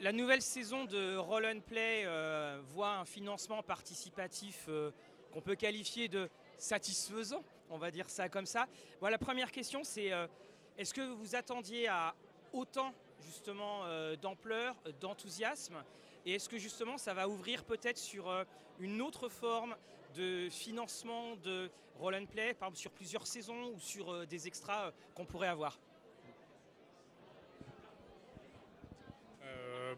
La nouvelle saison de Roll and Play euh, voit un financement participatif euh, qu'on peut qualifier de satisfaisant, on va dire ça comme ça. Bon, la première question, c'est euh, est-ce que vous vous attendiez à autant justement d'ampleur, d'enthousiasme Et est-ce que justement ça va ouvrir peut-être sur une autre forme de financement de Roll and Play, par exemple sur plusieurs saisons ou sur des extras qu'on pourrait avoir?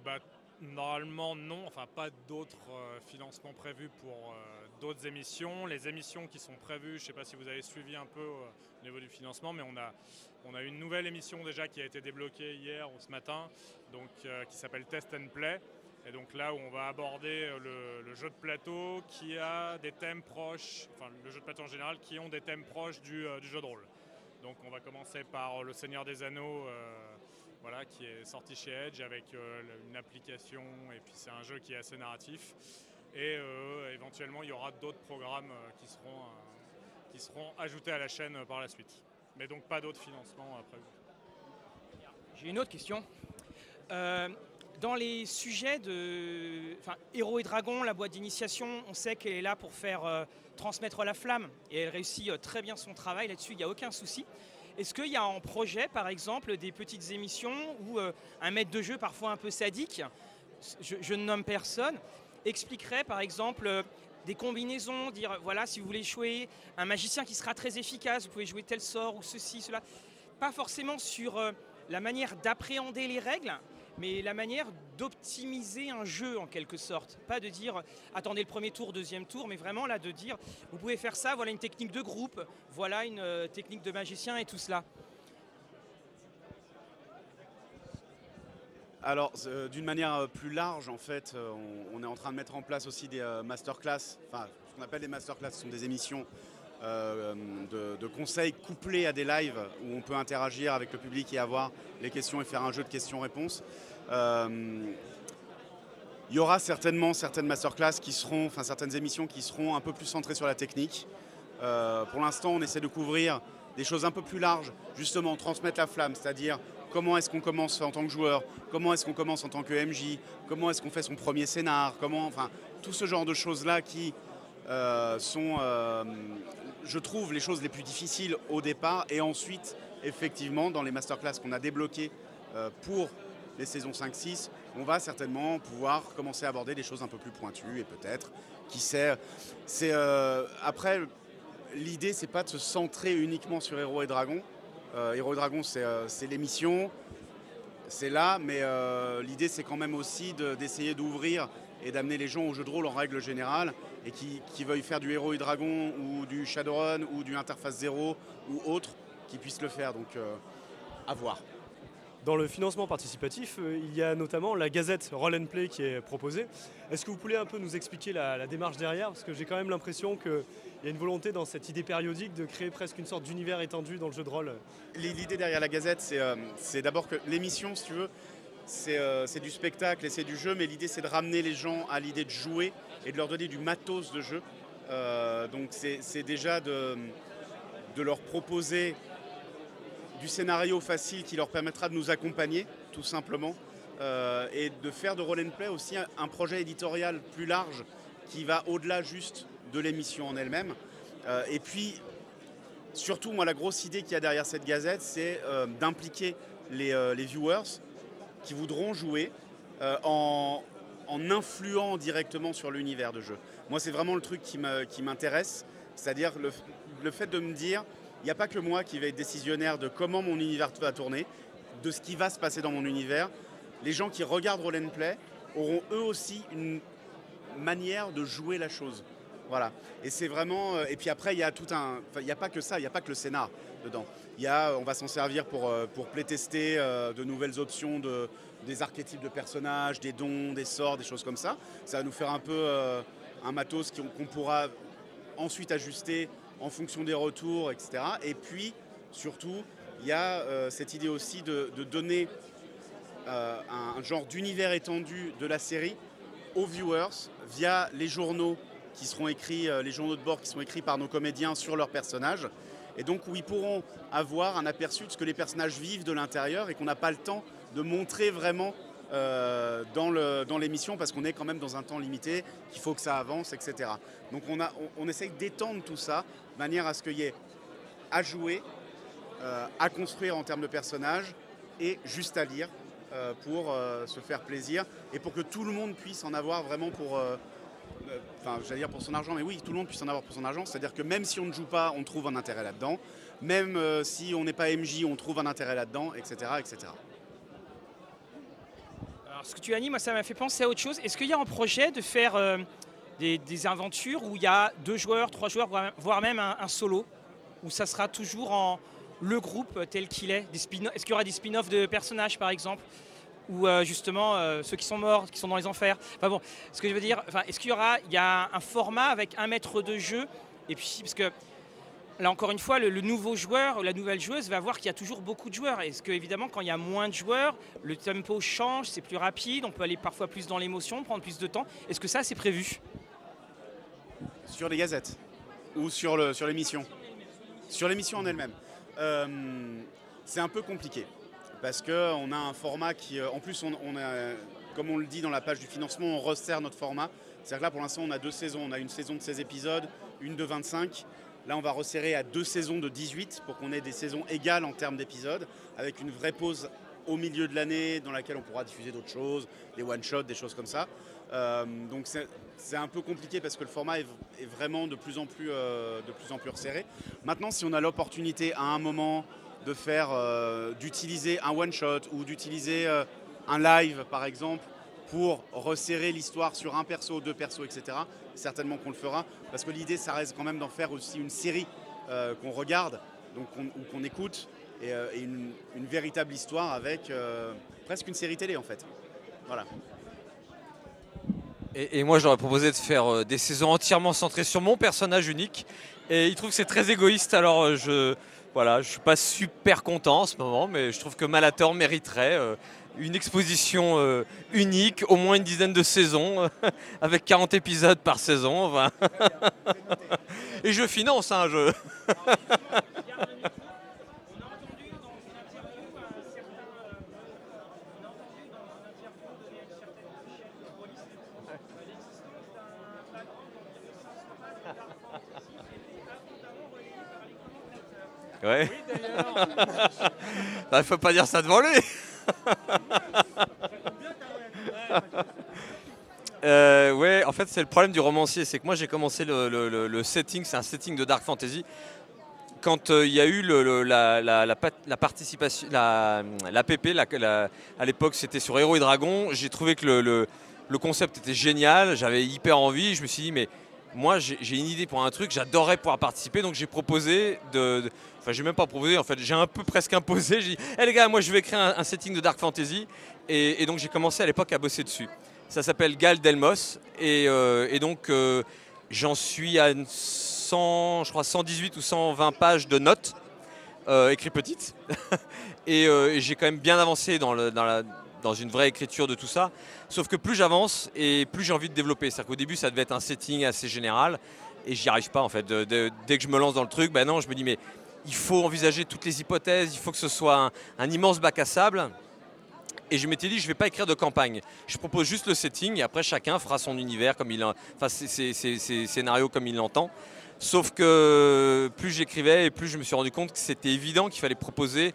Bah, Normalement non, enfin pas d'autres euh, financements prévus pour euh, d'autres émissions. Les émissions qui sont prévues, je ne sais pas si vous avez suivi un peu euh, au niveau du financement, mais on a, on a une nouvelle émission déjà qui a été débloquée hier ou ce matin, donc, qui s'appelle Test and Play. Et donc là où on va aborder le, jeu de plateau qui a des thèmes proches, enfin le jeu de plateau en général, qui ont des thèmes proches du, du jeu de rôle. Donc on va commencer par le Seigneur des Anneaux voilà, qui est sorti chez Edge avec euh, une application et puis c'est un jeu qui est assez narratif. Et euh, éventuellement, il y aura d'autres programmes euh, qui, seront, qui seront ajoutés à la chaîne par la suite. Mais donc pas d'autres financements prévus. J'ai une autre question. dans les sujets de enfin, Héros et Dragons, la boîte d'initiation, on sait qu'elle est là pour faire transmettre la flamme et elle réussit très bien son travail là-dessus, il n'y a aucun souci. Est-ce qu'il y a en projet, par exemple, des petites émissions où euh, un maître de jeu, parfois un peu sadique, je, ne nomme personne, expliquerait, par exemple, euh, des combinaisons, dire voilà, si vous voulez jouer un magicien qui sera très efficace, vous pouvez jouer tel sort ou ceci, cela. Pas forcément sur euh, la manière d'appréhender les règles, mais la manière d'optimiser un jeu en quelque sorte. Pas de dire attendez le premier tour, deuxième tour, mais vraiment là de dire vous pouvez faire ça, voilà une technique de groupe, voilà une euh, technique de magicien et tout cela. Alors, euh, d'une manière euh, plus large, en fait, on, est en train de mettre en place aussi des masterclass. Enfin, ce qu'on appelle des masterclass, ce sont des émissions de, conseils couplés à des lives où on peut interagir avec le public et avoir les questions et faire un jeu de questions-réponses. Euh, il y aura certainement certaines masterclass qui seront, enfin certaines émissions qui seront un peu plus centrées sur la technique. Euh, pour l'instant, on essaie de couvrir des choses un peu plus larges, justement transmettre la flamme, c'est-à-dire comment est-ce qu'on commence en tant que joueur, comment est-ce qu'on commence en tant que MJ, comment est-ce qu'on fait son premier scénar, comment, enfin tout ce genre de choses-là qui euh, sont, je trouve, les choses les plus difficiles au départ et ensuite, effectivement, dans les masterclass qu'on a débloquées pour les saisons 5-6, on va certainement pouvoir commencer à aborder des choses un peu plus pointues et peut-être, qui sait, c'est euh, après l'idée c'est pas de se centrer uniquement sur Héros et Dragons. Euh, Héros et Dragons euh, c'est l'émission, c'est là, mais l'idée c'est quand même aussi d'essayer d'ouvrir et d'amener les gens au jeu de rôle en règle générale et qui, qui veuillent faire du Héros et Dragon ou du Shadowrun ou du Interface Zero ou autre, qui puissent le faire. Donc à voir. Dans le financement participatif, euh, il y a notamment la gazette Roll and Play qui est proposée. Est-ce que vous pouvez un peu nous expliquer la, démarche derrière? Parce que j'ai quand même l'impression qu'il y a une volonté dans cette idée périodique de créer presque une sorte d'univers étendu dans le jeu de rôle. L'idée derrière la gazette, c'est euh, d'abord que l'émission, si tu veux, euh, c'est du spectacle et c'est du jeu, mais l'idée c'est de ramener les gens à l'idée de jouer et de leur donner du matos de jeu. donc c'est déjà de, leur proposer du scénario facile qui leur permettra de nous accompagner, tout simplement, euh, et de faire de Roll and Play aussi un, projet éditorial plus large qui va au-delà juste de l'émission en elle-même. Euh, et puis, surtout, moi, la grosse idée qu'il y a derrière cette gazette, c'est euh, d'impliquer les, viewers qui voudront jouer en, influant directement sur l'univers de jeu. Moi, c'est vraiment le truc qui m'intéresse, c'est-à-dire le fait de me dire, il n'y a pas que moi qui vais être décisionnaire de comment mon univers va tourner, de ce qui va se passer dans mon univers. Les gens qui regardent Roll and Play auront eux aussi une manière de jouer la chose. Voilà. Et c'est vraiment. Euh, et puis après, il y a tout un. il n'y a pas que ça, il n'y a pas que le scénar dedans. Y on va s'en servir pour, euh, pour playtester euh, de nouvelles options, de, des archétypes de personnages, des dons, des sorts, des choses comme ça. Ça va nous faire un peu un matos qu'on pourra ensuite ajuster en fonction des retours, etc. Et puis, surtout, il y a cette idée aussi de, donner un genre d'univers étendu de la série aux viewers via les journaux qui seront écrits, euh, les journaux de bord qui seront écrits par nos comédiens sur leurs personnages. Et donc où ils pourront avoir un aperçu de ce que les personnages vivent de l'intérieur et qu'on n'a pas le temps de montrer vraiment euh, dans l'émission parce qu'on est quand même dans un temps limité, qu'il faut que ça avance, etc. Donc on, a, on, essaye d'étendre tout ça de manière à ce qu'il y ait à jouer, euh, à construire en termes de personnages et juste à lire pour se faire plaisir et pour que tout le monde puisse en avoir vraiment pour, enfin j'allais dire pour son argent, mais oui, tout le monde puisse en avoir pour son argent. C'est-à-dire que même si on ne joue pas, on trouve un intérêt là-dedans. Même euh, si on n'est pas MJ, on trouve un intérêt là-dedans, etc., etc. Alors, ce que tu as dit, moi, ça m'a fait penser à autre chose. Est-ce qu'il y a un projet de faire euh, des, aventures où il y a deux joueurs, trois joueurs, voire- même un, solo Où ça sera toujours en le groupe tel qu'il est Est-ce qu'il y aura des spin-offs de personnages, par exemple? Ou euh, justement euh, ceux qui sont morts, qui sont dans les enfers Enfin bon, ce que je veux dire, enfin, est-ce qu'il y aura il y a un format avec un maître de jeu? Et puis, parce que Là encore une fois, le, nouveau joueur, la nouvelle joueuse va voir qu'il y a toujours beaucoup de joueurs. Est-ce que évidemment, quand il y a moins de joueurs, le tempo change, c'est plus rapide, on peut aller parfois plus dans l'émotion, prendre plus de temps? Est-ce que ça, c'est prévu? Sur les gazettes ou sur l'émission? Sur l'émission en elle-même. Euh, c'est un peu compliqué parce qu'on a un format qui, euh, en plus, on, a, comme on le dit dans la page du financement, on resserre notre format. C'est-à-dire que là, pour l'instant, on a deux saisons. On a une saison de 16 épisodes, une de 25. Là, on va resserrer à deux saisons de 18 pour qu'on ait des saisons égales en termes d'épisodes, avec une vraie pause au milieu de l'année dans laquelle on pourra diffuser d'autres choses, des one-shots, des choses comme ça. Euh, donc c'est un peu compliqué parce que le format est, est vraiment de plus en plus, euh, de plus en plus resserré. Maintenant, si on a l'opportunité à un moment de faire, euh, d'utiliser un one-shot ou d'utiliser euh, un live, par exemple, pour resserrer l'histoire sur un perso, deux persos, etc., certainement qu'on le fera. Parce que l'idée, ça reste quand même d'en faire aussi une série euh, qu'on regarde donc ou qu'on écoute et, une, véritable histoire avec presque une série télé en fait. Voilà. Et, et moi, j'aurais proposé de faire des saisons entièrement centrées sur mon personnage unique. Et il trouve que c'est très égoïste, alors je voilà, je suis pas super content en ce moment, mais je trouve que Malator mériterait euh, une exposition euh, unique, au moins une dizaine de saisons, avec 40 épisodes par saison. Et je finance, hein, je... Il faut pas dire ça devant lui. Euh, ouais, en fait, c'est le problème du romancier, c'est que moi j'ai commencé le, setting, c'est un setting de dark fantasy. Quand euh, il y a eu la, la- la pat- la participation, la, PP, à l'époque c'était sur Héros et Dragons, j'ai trouvé que le, concept était génial, j'avais hyper envie, je me suis dit, mais moi j'ai une idée pour un truc, j'adorerais pouvoir participer, donc j'ai proposé de- Enfin, j'ai même pas proposé, en fait, j'ai un peu presque imposé. J'ai dit, hé les gars, moi je vais créer un, setting de Dark Fantasy. Et, donc j'ai commencé à l'époque à bosser dessus. Ça s'appelle Gal Delmos. Et, euh, donc euh, j'en suis à une 100, je crois 118 ou 120 pages de notes, euh, écrites petites. et j'ai quand même bien avancé dans, une vraie écriture de tout ça. Sauf que plus j'avance et plus j'ai envie de développer. C'est-à-dire qu'au début, ça devait être un setting assez général. Et j'y arrive pas en fait. Dès que je me lance dans le truc, ben non, je me dis mais il faut envisager toutes les hypothèses, il faut que ce soit un, immense bac à sable. Et je m'étais dit, je vais pas écrire de campagne. Je propose juste le setting et après chacun fera son univers comme il, en- enfin ses, ses- scénarios comme il l'entend. Sauf que plus j'écrivais et plus je me suis rendu compte que c'était évident qu'il fallait proposer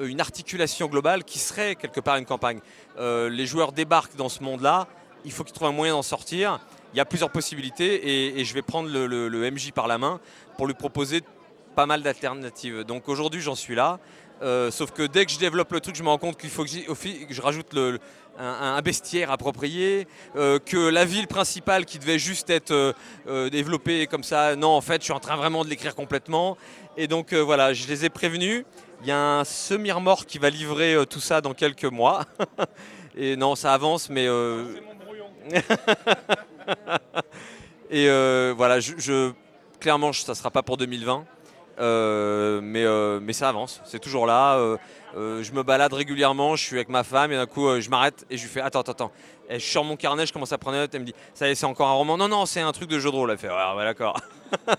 euh, une articulation globale qui serait quelque part une campagne. Euh, les joueurs débarquent dans ce monde-là, il faut qu'ils trouvent un moyen d'en sortir. Il y a plusieurs possibilités et, je vais prendre le- le MJ par la main pour lui proposer pas mal d'alternatives. Donc aujourd'hui j'en suis là. Euh, sauf que dès que je développe le truc, je me rends compte qu'il faut que, que je rajoute le- un, bestiaire approprié, euh, que la ville principale qui devait juste être euh, développée comme ça, non, en fait, je suis en train vraiment de l'écrire complètement. Et donc voilà, je les ai prévenus. Il y a un semi-remords qui va livrer tout ça dans quelques mois. Et non, ça avance, mais euh, et voilà, je, clairement, ça ne sera pas pour 2020. Euh, mais, euh, mais ça avance, c'est toujours là. Euh, euh, je me balade régulièrement, je suis avec ma femme et d'un coup euh, je m'arrête et je lui fais attends, attends, attends. Et je sors mon carnet, je commence à prendre des notes, elle me dit ça y est, c'est encore un roman. Non, non, c'est un truc de jeu de rôle. Elle fait ouais, ouais d'accord.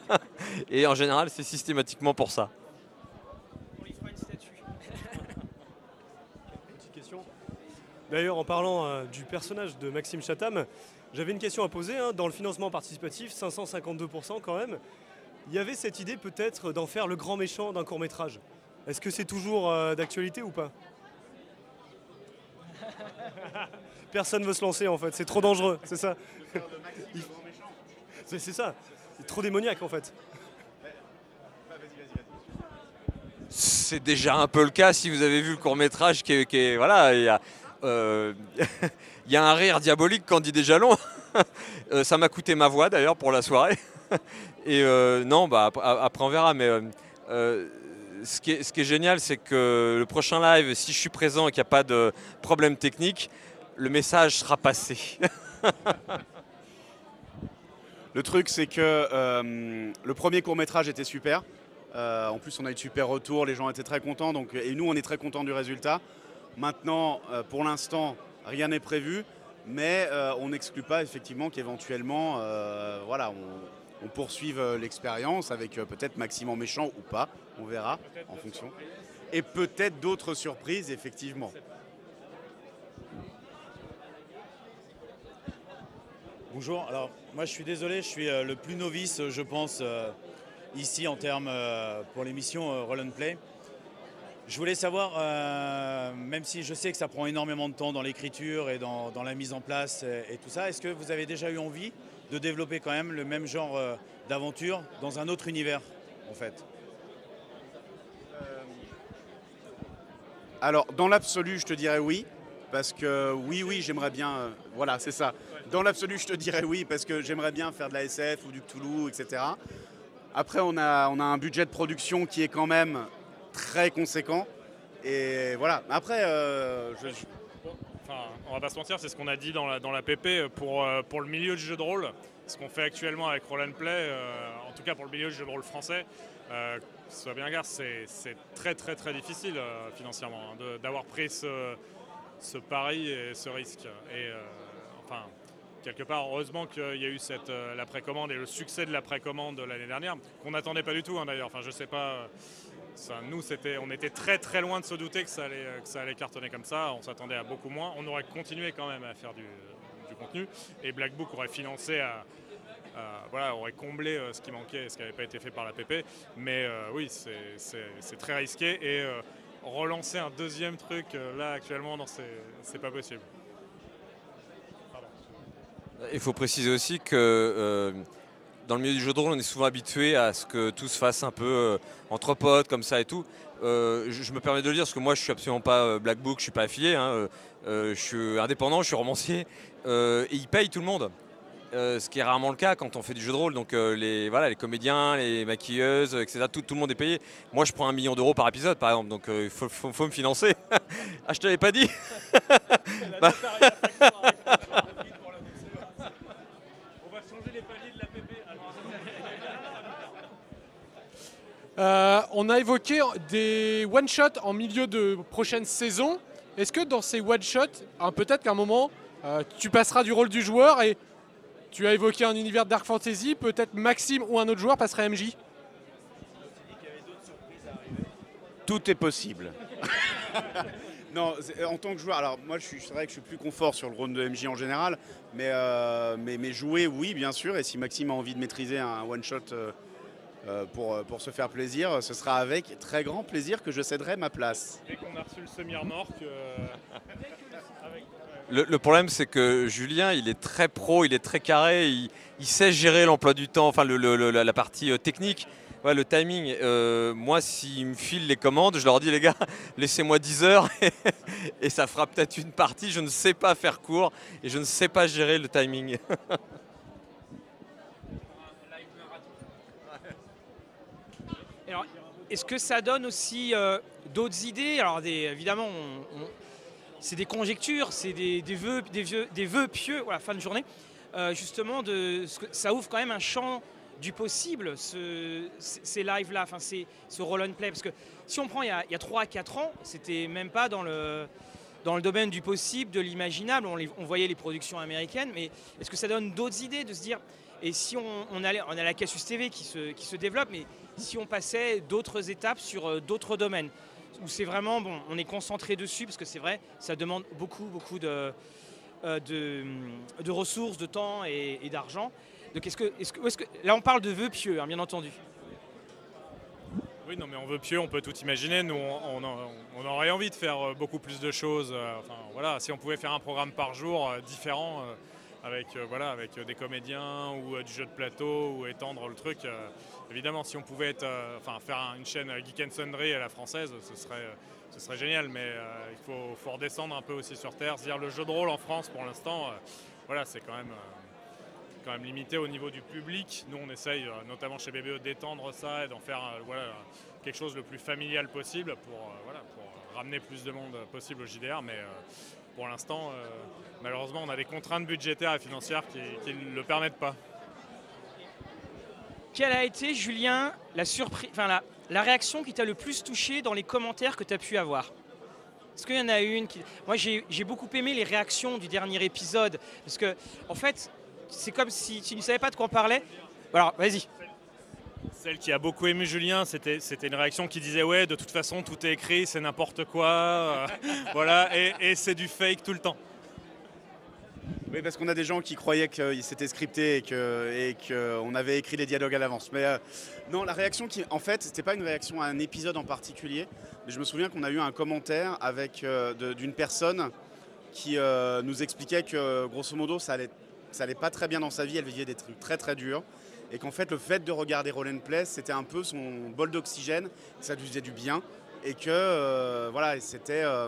et en général, c'est systématiquement pour ça. On lui fera une statue. Petite question. D'ailleurs, en parlant euh, du personnage de Maxime Chatham, j'avais une question à poser. hein. Dans le financement participatif, 552% quand même, il y avait cette idée peut-être d'en faire le grand méchant d'un court métrage. Est-ce que c'est toujours euh, d'actualité ou pas? Personne veut se lancer en fait, c'est trop dangereux, c'est ça? Il- C'est c'est ça, c'est trop démoniaque en fait. C'est déjà un peu le cas si vous avez vu le court métrage qui est, qui est- voilà, il y a, euh, il y a un rire diabolique quand dit déjà long. Ça m'a coûté ma voix d'ailleurs pour la soirée. Et euh, non, bah, ap- après on verra. Mais euh, euh, ce, qui est, génial, c'est que le prochain live, si je suis présent et qu'il n'y a pas de problème technique, le message sera passé. Le truc, c'est que le premier court métrage était super. En plus, on a eu de super retours, les gens étaient très contents. Donc, et nous, on est très contents du résultat. Maintenant, pour l'instant, rien n'est prévu, mais on n'exclut pas effectivement qu'éventuellement, voilà, on poursuive euh, l'expérience avec euh, peut-être Maxime en méchant ou pas. On verra en fonction. Et peut-être d'autres surprises, effectivement. Bonjour, alors moi je suis désolé, je suis euh, le plus novice, je pense, ici en termes pour l'émission Roll and Play. Je voulais savoir, même si je sais que ça prend énormément de temps dans l'écriture et dans, la mise en place et, tout ça, est-ce que vous avez déjà eu envie de développer quand même le même genre euh, d'aventure dans un autre univers en fait Alors, dans l'absolu, je te dirais oui. Parce que oui, oui, j'aimerais bien. euh, voilà, c'est ça. Dans l'absolu, je te dirais oui, parce que j'aimerais bien faire de la SF ou du Cthulhu, etc. Après, on a, un budget de production qui est quand même très conséquent. Et voilà. Après, euh, je- Enfin, on va pas se mentir, c'est ce qu'on a dit dans la, PP pour, euh, pour le milieu du jeu de rôle. Ce qu'on fait actuellement avec Roll and Play, euh, en tout cas pour le milieu du jeu de rôle français, euh, bien garde, c'est très très très difficile euh, financièrement hein, d'avoir pris ce, pari et ce risque. Et euh, enfin, quelque part, heureusement qu'il y a eu cette, euh, la précommande et le succès de la précommande l'année dernière, qu'on n'attendait pas du tout hein, d'ailleurs. Enfin, je sais pas. Euh, nous, on était très loin de se douter que ça allait, que ça allait cartonner comme ça. On s'attendait à beaucoup moins. On aurait continué quand même à faire du, du contenu. Et Black Book aurait financé, voilà, aurait comblé euh, ce qui manquait, ce qui n'avait pas été fait par la PP. Mais euh, oui, c'est, très risqué. Et euh, relancer un deuxième truc euh, là actuellement, c'est, pas possible. Il faut préciser aussi que euh, dans le milieu du jeu de rôle, on est souvent habitué à ce que tout se fasse un peu euh, entre potes, comme ça et tout. Euh, je, je me permets de le dire parce que moi, je suis absolument pas euh, Black Book, je suis pas affilié. hein, euh, je suis indépendant, je suis romancier et ils payent tout le monde. Ce qui est rarement le cas quand on fait du jeu de rôle. Donc les, voilà, les comédiens, les maquilleuses, etc. Tout, tout le monde est payé. Moi, je prends un million d'euros par épisode, par exemple. Donc il faut, faut- faut me financer. ah, je te l'avais pas dit. Bah. Euh, on a évoqué des one-shots en milieu de prochaine saison. Est-ce que dans ces one-shots, hein, peut-être qu'à un moment, euh, tu passeras du rôle du joueur et tu as évoqué un univers Dark Fantasy, peut-être Maxime ou un autre joueur passerait MJ tout est possible. non, en tant que joueur, alors moi, je suis, c'est vrai que je suis plus confort sur le rôle de MJ en général, mais, euh, mais, mais jouer, oui, bien sûr. Et si Maxime a envie de maîtriser un one-shot pour, pour se faire plaisir, ce sera avec très grand plaisir que je céderai ma place. Dès qu'on a reçu le semi-remorque, euh, Le, le problème, c'est que Julien, il est très pro, il est très carré, il, il sait gérer l'emploi du temps, enfin le- le- le- la, partie euh, technique, Ouais, le timing. Euh, moi, s'ils me filent les commandes, je leur dis, les gars, laissez-moi 10 heures et, et ça fera peut-être une partie. Je ne sais pas faire court et je ne sais pas gérer le timing. Alors, est-ce que ça donne aussi euh, d'autres idées? Alors, évidemment, c'est des conjectures, c'est des, vœux, des, pieux, fin de journée. Euh, justement, ça ouvre quand même un champ du possible ces lives-là, enfin ces- ce roll and play Parce que si on prend il y a, il y a 3 à 4 ans, c'était même pas dans le, domaine du possible, de l'imaginable. On voyait les productions américaines, mais est-ce que ça donne d'autres idées de se dire et si on, a la Cassius TV qui se, développe, mais si on passait d'autres étapes sur euh, d'autres domaines, où c'est vraiment, bon, on est concentré dessus, parce que c'est vrai, ça demande beaucoup, beaucoup de, euh, ressources, de temps et, d'argent. Donc est-ce que, là on parle de vœux pieux, hein, bien entendu. Oui, non, mais on veut pieux, on peut tout imaginer. Nous, on, on- aurait envie de faire euh, beaucoup plus de choses. Enfin, voilà, si on pouvait faire un programme par jour différent, avec, euh, voilà, avec euh, des comédiens ou euh, du jeu de plateau, ou étendre le truc. évidemment, si on pouvait être, faire un- une chaîne Geek and Sundry à la française, ce serait, génial. Mais il faut, faut redescendre un peu aussi sur Terre. C'est-à-dire le jeu de rôle en France, pour l'instant, voilà, c'est quand même... limité au niveau du public. Nous, on essaye, notamment chez BBE, d'étendre ça et d'en faire quelque chose le plus familial possible pour, euh, voilà, pour ramener plus de monde possible au JDR. Mais pour l'instant, euh, malheureusement, on a des contraintes budgétaires et financières qui ne le permettent pas. Quelle a été, Julien, la, surprise, la, réaction qui t'a le plus touché dans les commentaires que tu as pu avoir? Est-ce qu'il y en a une qui... Moi, j'ai j'ai beaucoup aimé les réactions du dernier épisode. Parce que, en fait, c'est comme si tu ne savais pas de quoi on parlait. Alors, vas-y. Celle qui a beaucoup ému Julien, c'était une réaction qui disait ouais, de toute façon, tout est écrit, c'est n'importe quoi, euh, voilà, et, c'est du fake tout le temps. Oui, parce qu'on a des gens qui croyaient que c'était scripté et que qu'on avait écrit les dialogues à l'avance. Mais euh, non, la réaction qui, en fait, c'était pas une réaction à un épisode en particulier. Mais je me souviens qu'on a eu un commentaire avec euh, d'une personne qui nous expliquait que grosso modo, ça allait, ça allait pas très bien dans sa vie. Elle vivait des trucs très très durs. Et qu'en fait, le fait de regarder Roll and Play, c'était un peu son bol d'oxygène. Ça lui faisait du bien. Et que euh, voilà, c'était. euh,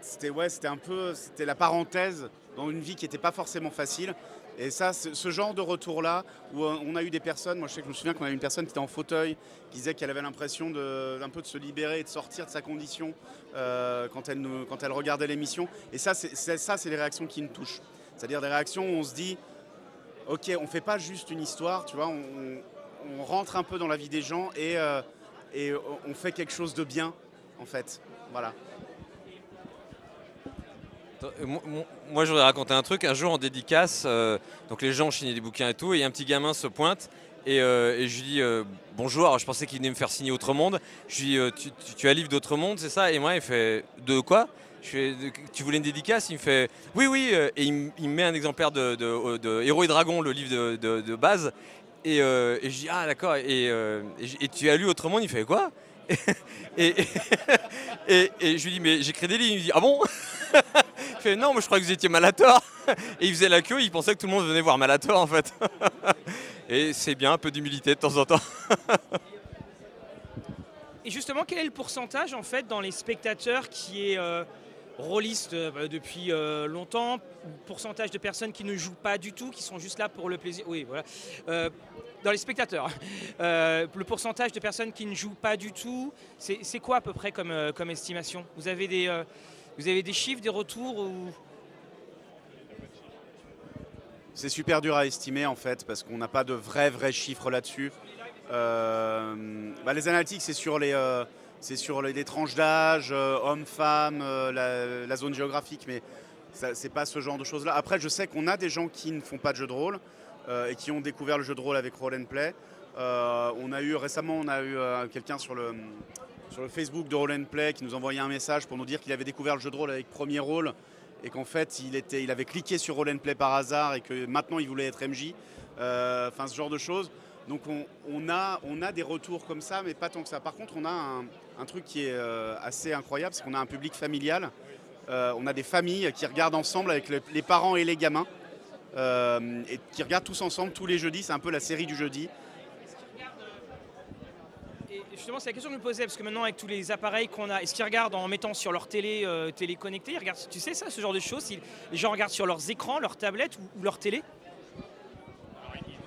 c'était ouais, c'était un peu, c'était la parenthèse dans une vie qui n'était pas forcément facile. Et ça, ce genre de retour-là, où euh, on a eu des personnes, moi je sais que je me souviens qu'on a eu une personne qui était en fauteuil, qui disait qu'elle avait l'impression de, un peu de se libérer et de sortir de sa condition quand, elle quand elle regardait l'émission. Et ça, c'est les réactions qui nous touchent. C'est-à-dire des réactions où on se dit, ok, on fait pas juste une histoire, tu vois, on, rentre un peu dans la vie des gens et, euh, on fait quelque chose de bien, en fait. Voilà. Euh, Moi, je voudrais raconter un truc. Un jour, en dédicace, euh, donc les gens chignaient des bouquins et tout, et un petit gamin se pointe. Et, euh, et je lui dis euh, bonjour. Alors, je pensais qu'il venait me faire signer Autre Monde. Je lui dis euh, tu, tu- tu as livre d'Autre Monde, c'est ça? Et moi, il fait de quoi? Tu voulais une dédicace? Il me fait oui, oui. Et il, me- met un exemplaire de, Héros et Dragons, le livre de, base. Et, euh, et je dis ah, d'accord. Et, tu as lu Autre Monde? Il fait quoi? Et je lui dis mais j'écris des livres. Il me dit ah bon? Il fait non, moi je crois que vous étiez Malator. Et il faisait la queue, il pensait que tout le monde venait voir Malator en fait. Et c'est bien un peu d'humilité de temps en temps. Et justement, quel est le pourcentage en fait dans les spectateurs qui est euh, rôliste euh, depuis euh, longtemps? Pourcentage de personnes qui ne jouent pas du tout, qui sont juste là pour le plaisir? Oui, voilà. Euh, dans les spectateurs, Euh, le pourcentage de personnes qui ne jouent pas du tout, c'est quoi à peu près comme, comme estimation? Vous avez, des, vous avez des chiffres, des retours ou... C'est super dur à estimer en fait parce qu'on n'a pas de vrais vrais chiffres là-dessus. Euh, bah, les analytiques c'est sur les euh, c'est sur les, tranches d'âge, euh, hommes-femmes, la, zone géographique, mais c'est pas ce genre de choses-là. Après, je sais qu'on a des gens qui ne font pas de jeu de rôle et qui ont découvert le jeu de rôle avec Roll and Play. On a eu récemment, on a eu quelqu'un sur le sur le Facebook de Roll and Play qui nous envoyait un message pour nous dire qu'il avait découvert le jeu de rôle avec Premier Rôle et qu'en fait il, avait cliqué sur Roll and Play par hasard et que maintenant il voulait être MJ. Euh, Enfin ce genre de choses. Donc on, a, des retours comme ça, mais pas tant que ça. Par contre, on a un, truc qui est euh, assez incroyable, c'est qu'on a un public familial. Euh, on a des familles qui regardent ensemble avec le- les parents et les gamins. et qui regardent tous ensemble tous les jeudis. C'est un peu la série du jeudi. C'est la question que je me posais, parce que maintenant, avec tous les appareils qu'on a, est-ce qu'ils regardent en mettant sur leur télé, euh, télé connectée ils regardent, Tu sais ça, ce genre de choses Les gens regardent sur leurs écrans, leur tablette ou, ou leur télé?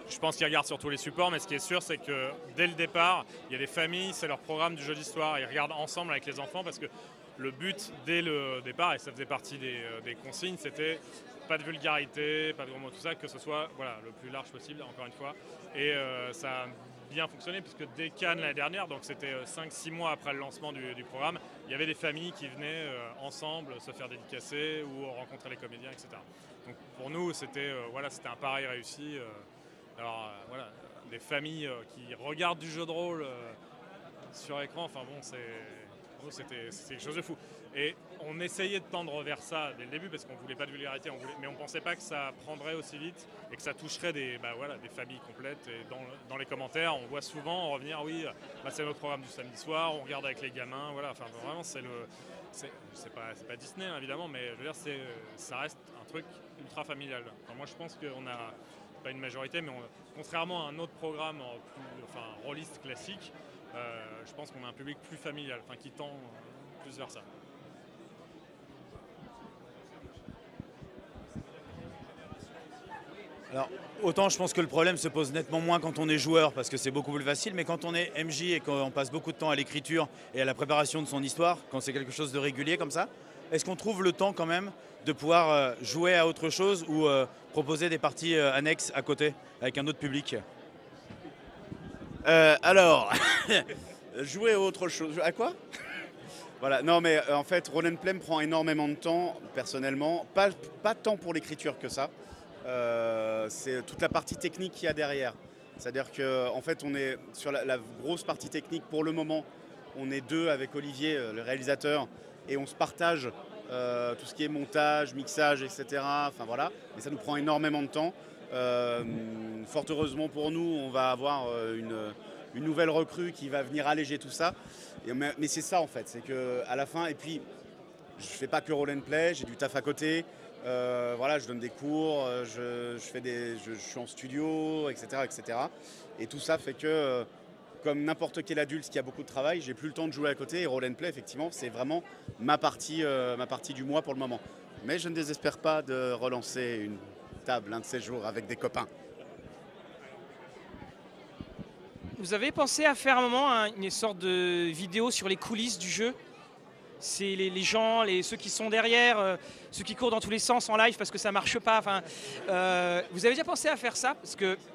Je pense qu'ils regardent sur tous les supports, mais ce qui est sûr, c'est que dès le départ, il y a des familles, c'est leur programme du jeu d'histoire. Ils regardent ensemble avec les enfants parce que le but dès le départ, et ça faisait partie des, euh, consignes, c'était pas de vulgarité, pas de gros mots, tout ça, que ce soit voilà, le plus large possible, encore une fois. Et euh, ça a bien fonctionné, puisque dès Cannes l'année dernière, donc c'était 5-6 mois après le lancement du, du programme, il y avait des familles qui venaient euh, ensemble se faire dédicacer ou rencontrer les comédiens, etc. Donc pour nous, c'était euh, voilà, un pari réussi. euh. alors euh, voilà, des familles euh, qui regardent du jeu de rôle euh, sur écran, enfin bon, c'est quelque chose de fou. Et on essayait de tendre vers ça dès le début parce qu'on voulait pas de vulgarité, mais on pensait pas que ça prendrait aussi vite et que ça toucherait des, bah familles complètes. Et dans, les commentaires, on voit souvent revenir, oui, bah, c'est notre programme du samedi soir, on regarde avec les gamins, voilà. Enfin, vraiment, c'est le, c'est pas, Disney hein, évidemment, mais je veux dire, ça reste un truc ultra familial. Moi, je pense qu'on a pas une majorité, mais on- contrairement à un autre programme, plus, enfin, rôliste classique, euh, je pense qu'on a un public plus familial, enfin, qui tend plus vers ça. Alors, autant je pense que le problème se pose nettement moins quand on est joueur, parce que c'est beaucoup plus facile, mais quand on est MJ et qu'on passe beaucoup de temps à l'écriture et à la préparation de son histoire, quand c'est quelque chose de régulier comme ça, est-ce qu'on trouve le temps quand même de pouvoir euh, jouer à autre chose ou euh, proposer des parties euh, annexes à côté avec un autre public? Alors, jouer à autre chose. À quoi? Voilà, non mais en fait, Roll and Play me prend énormément de temps, personnellement. Pas, pas tant pour l'écriture que ça. Euh, c'est toute la partie technique qu'il y a derrière. C'est-à-dire qu'en en fait, on est sur la, grosse partie technique pour le moment. On est deux avec Olivier, euh, le réalisateur, et on se partage euh, tout ce qui est montage, mixage, etc. Enfin voilà, mais ça nous prend énormément de temps. Fort heureusement pour nous, on va avoir une, nouvelle recrue qui va venir alléger tout ça. Mais c'est ça en fait, c'est que à la fin, et puis je fais pas que roll and play, j'ai du taf à côté. Euh, voilà, je donne des cours, euh, je, suis en studio, etc., etc. Et tout ça fait que, euh, comme n'importe quel adulte qui a beaucoup de travail, j'ai plus le temps de jouer à côté. Et roll and play, effectivement, c'est vraiment ma partie, ma partie du mois pour le moment. Mais je ne désespère pas de relancer une table un de ces jours avec des copains. Vous avez pensé à faire un moment un- une sorte de vidéo sur les coulisses du jeu? C'est les, gens, les, ceux qui sont derrière, euh, ceux qui courent dans tous les sens en live parce que ça marche pas. Euh, vous avez déjà pensé à faire ça? Parce que.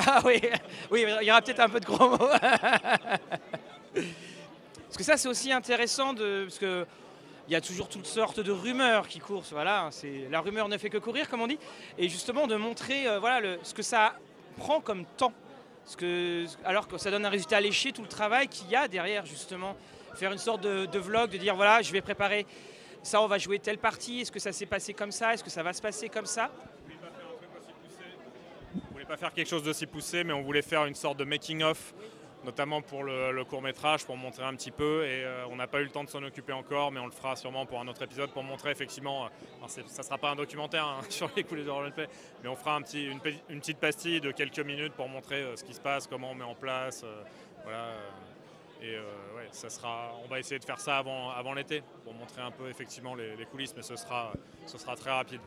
Ah oui, oui, il y aura peut-être un peu de gros mots. parce que ça, c'est aussi intéressant de. Parce que. Il y a toujours toutes sortes de rumeurs qui courent, voilà, c'est la rumeur ne fait que courir comme on dit, et justement de montrer euh, voilà ce que ça prend comme temps parce que, alors que ça donne un résultat léché, tout le travail qu'il y a derrière, justement. Faire une sorte de, vlog, de dire voilà, je vais préparer ça, on va jouer telle partie, est-ce que ça s'est passé comme ça, est-ce que ça va se passer comme ça? On voulait pas faire quelque chose d'aussi poussé, mais on voulait faire une sorte de making-of, notamment pour le, court métrage, pour montrer un petit peu. Et euh, on n'a pas eu le temps de s'en occuper encore, mais on le fera sûrement pour un autre épisode pour montrer effectivement. euh, ça sera pas un documentaire hein, sur les coulisses de roleplay, mais on fera une, pe- une petite pastille de quelques minutes pour montrer euh, ce qui se passe, comment on met en place. voilà. Et euh, ouais, on va essayer de faire ça avant, l'été pour montrer un peu effectivement les, coulisses, mais ce sera très rapide.